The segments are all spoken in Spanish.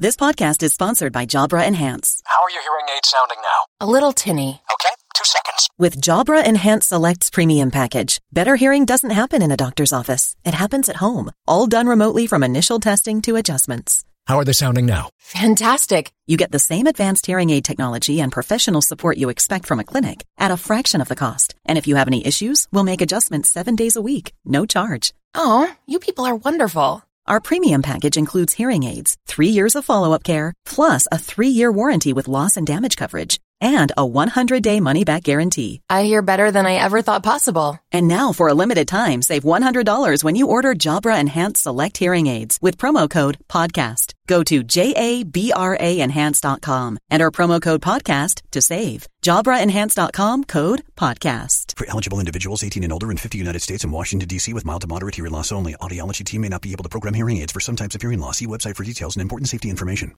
This podcast is sponsored by Jabra Enhance. How are your hearing aids sounding now? A little tinny. Okay, two seconds. With Jabra Enhance Selects Premium Package, better hearing doesn't happen in a doctor's office. It happens at home, all done remotely from initial testing to adjustments. How are they sounding now? Fantastic. You get the same advanced hearing aid technology and professional support you expect from a clinic at a fraction of the cost. And if you have any issues, we'll make adjustments seven days a week, no charge. Oh, you people are wonderful. Our premium package includes hearing aids, three years of follow up care, plus a three year warranty with loss and damage coverage, and a 100 day money back guarantee. I hear better than I ever thought possible. And now, for a limited time, save $100 when you order Jabra Enhanced Select Hearing Aids with promo code PODCAST. Go to JABRAenhance.com, enter promo code PODCAST to save. JabraEnhance.com code PODCAST. For eligible individuals 18 and older in 50 United States and Washington, D.C. with mild to moderate hearing loss only, audiology team may not be able to program hearing aids for some types of hearing loss. See website for details and important safety information.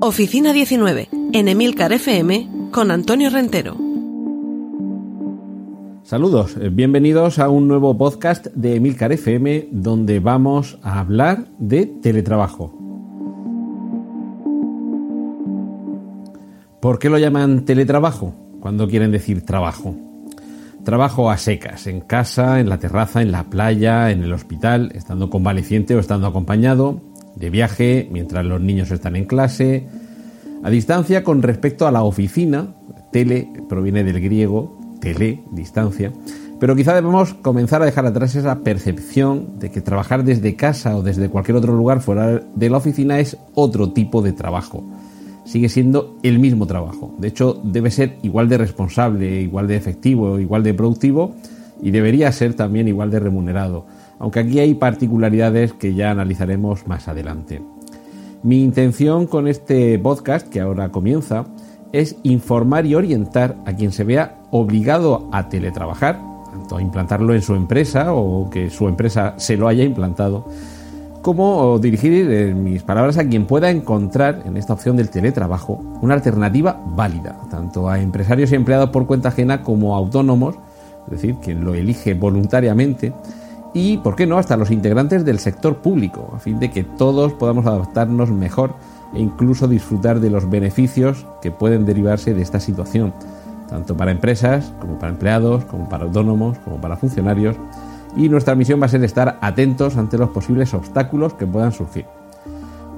Oficina 19, en Emilcar FM, con Antonio Rentero. Saludos, eh, bienvenidos a un nuevo podcast de Emilcar FM donde vamos a hablar de teletrabajo. ¿Por qué lo llaman teletrabajo cuando quieren decir trabajo? Trabajo a secas, en casa, en la terraza, en la playa, en el hospital, estando convaleciente o estando acompañado, de viaje, mientras los niños están en clase, a distancia con respecto a la oficina, tele proviene del griego, tele, distancia, pero quizá debemos comenzar a dejar atrás esa percepción de que trabajar desde casa o desde cualquier otro lugar fuera de la oficina es otro tipo de trabajo. Sigue siendo el mismo trabajo. De hecho, debe ser igual de responsable, igual de efectivo, igual de productivo y debería ser también igual de remunerado, aunque aquí hay particularidades que ya analizaremos más adelante. Mi intención con este podcast, que ahora comienza, es informar y orientar a quien se vea obligado a teletrabajar, tanto a implantarlo en su empresa o que su empresa se lo haya implantado, como dirigir en mis palabras a quien pueda encontrar en esta opción del teletrabajo una alternativa válida, tanto a empresarios y empleados por cuenta ajena como autónomos, es decir, quien lo elige voluntariamente, y, ¿por qué no?, hasta los integrantes del sector público, a fin de que todos podamos adaptarnos mejor e incluso disfrutar de los beneficios que pueden derivarse de esta situación, tanto para empresas como para empleados, como para autónomos, como para funcionarios, y nuestra misión va a ser estar atentos ante los posibles obstáculos que puedan surgir.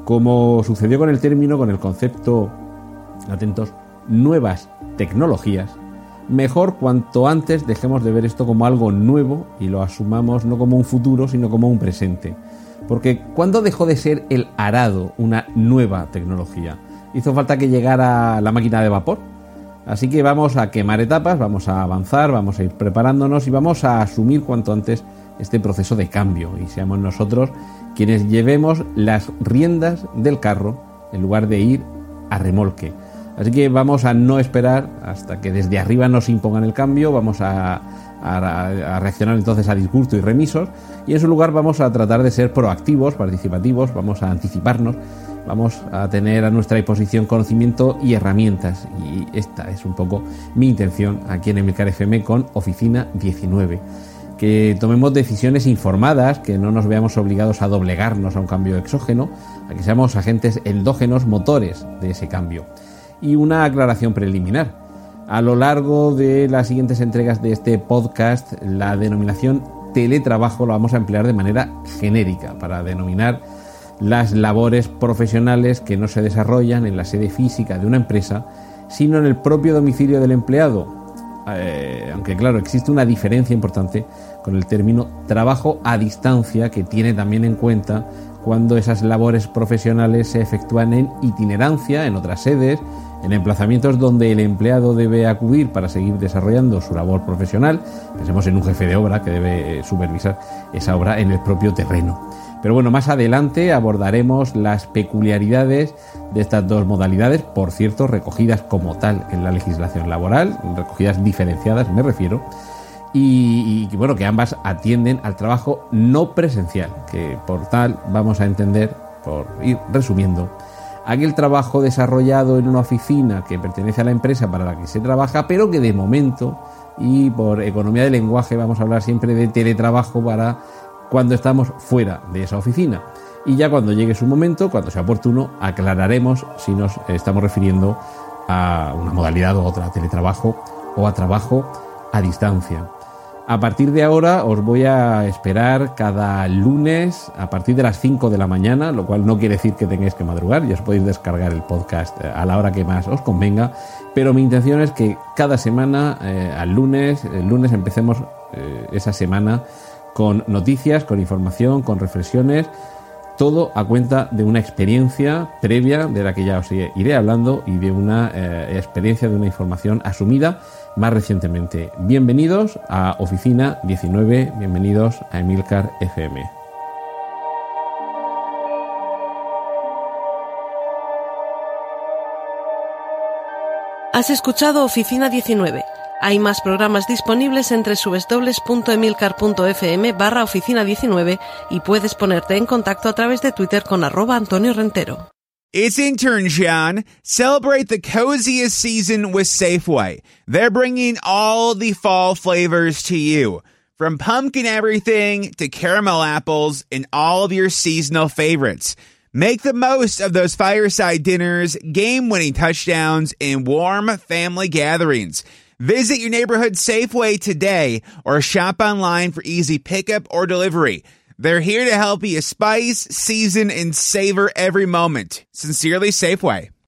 Como sucedió con el término, con el concepto, atentos, nuevas tecnologías, mejor cuanto antes dejemos de ver esto como algo nuevo y lo asumamos no como un futuro, sino como un presente. Porque ¿cuándo dejó de ser el arado una nueva tecnología? Hizo falta que llegara la máquina de vapor. Así que vamos a quemar etapas, vamos a avanzar, vamos a ir preparándonos y vamos a asumir cuanto antes este proceso de cambio y seamos nosotros quienes llevemos las riendas del carro en lugar de ir a remolque. Así que vamos a no esperar hasta que desde arriba nos impongan el cambio, vamos a, a, reaccionar entonces a disgusto y remisos y en su lugar vamos a tratar de ser proactivos, participativos, vamos a anticiparnos, vamos a tener a nuestra disposición conocimiento y herramientas. Y esta es un poco mi intención aquí en Emilcar FM con Oficina 19 que tomemos decisiones informadas, que no nos veamos obligados a doblegarnos a un cambio exógeno, a que seamos agentes endógenos motores de ese cambio. Y una aclaración preliminar. A lo largo de las siguientes entregas de este podcast, la denominación teletrabajo lo vamos a emplear de manera genérica para denominar las labores profesionales que no se desarrollan en la sede física de una empresa, sino en el propio domicilio del empleado. Eh, aunque claro, existe una diferencia importante con el término trabajo a distancia que tiene también en cuenta cuando esas labores profesionales se efectúan en itinerancia en otras sedes, en emplazamientos donde el empleado debe acudir para seguir desarrollando su labor profesional. Pensemos en un jefe de obra que debe eh, supervisar esa obra en el propio terreno. Pero bueno, más adelante abordaremos las peculiaridades de estas dos modalidades, por cierto, recogidas como tal en la legislación laboral, recogidas diferenciadas me refiero, y, y, bueno, que ambas atienden al trabajo no presencial, que por tal vamos a entender, por ir resumiendo, aquel trabajo desarrollado en una oficina que pertenece a la empresa para la que se trabaja, pero que de momento y por economía de lenguaje vamos a hablar siempre de teletrabajo para cuando estamos fuera de esa oficina. y ya cuando llegue su momento, cuando sea oportuno, aclararemos si nos estamos refiriendo a una modalidad u otra, a teletrabajo o a trabajo a distancia. A partir de ahora os voy a esperar cada lunes a partir de las 5 de la mañana, lo cual no quiere decir que tengáis que madrugar, ya os podéis descargar el podcast eh, a la hora que más os convenga, pero mi intención es que cada semana, eh, al lunes, el lunes empecemos eh, esa semana con noticias, con información, con reflexiones, todo a cuenta de una experiencia previa de la que ya os iré hablando y de una experiencia, de una información asumida más recientemente. Bienvenidos a Oficina 19, bienvenidos a Emilcar FM. Has escuchado Oficina 19. Hay más programas disponibles entre subesdobles.emilcar.fm barra oficina 19 y puedes ponerte en contacto a través de Twitter con arroba Antonio Rentero. It's intern John. Celebrate the coziest season with Safeway. They're bringing all the fall flavors to you. From pumpkin everything to caramel apples and all of your seasonal favorites. Make the most of those fireside dinners, game winning touchdowns, and warm family gatherings. Visit your neighborhood Safeway today or shop online for easy pickup or delivery. They're here to help you spice, season, and savor every moment. Sincerely, Safeway.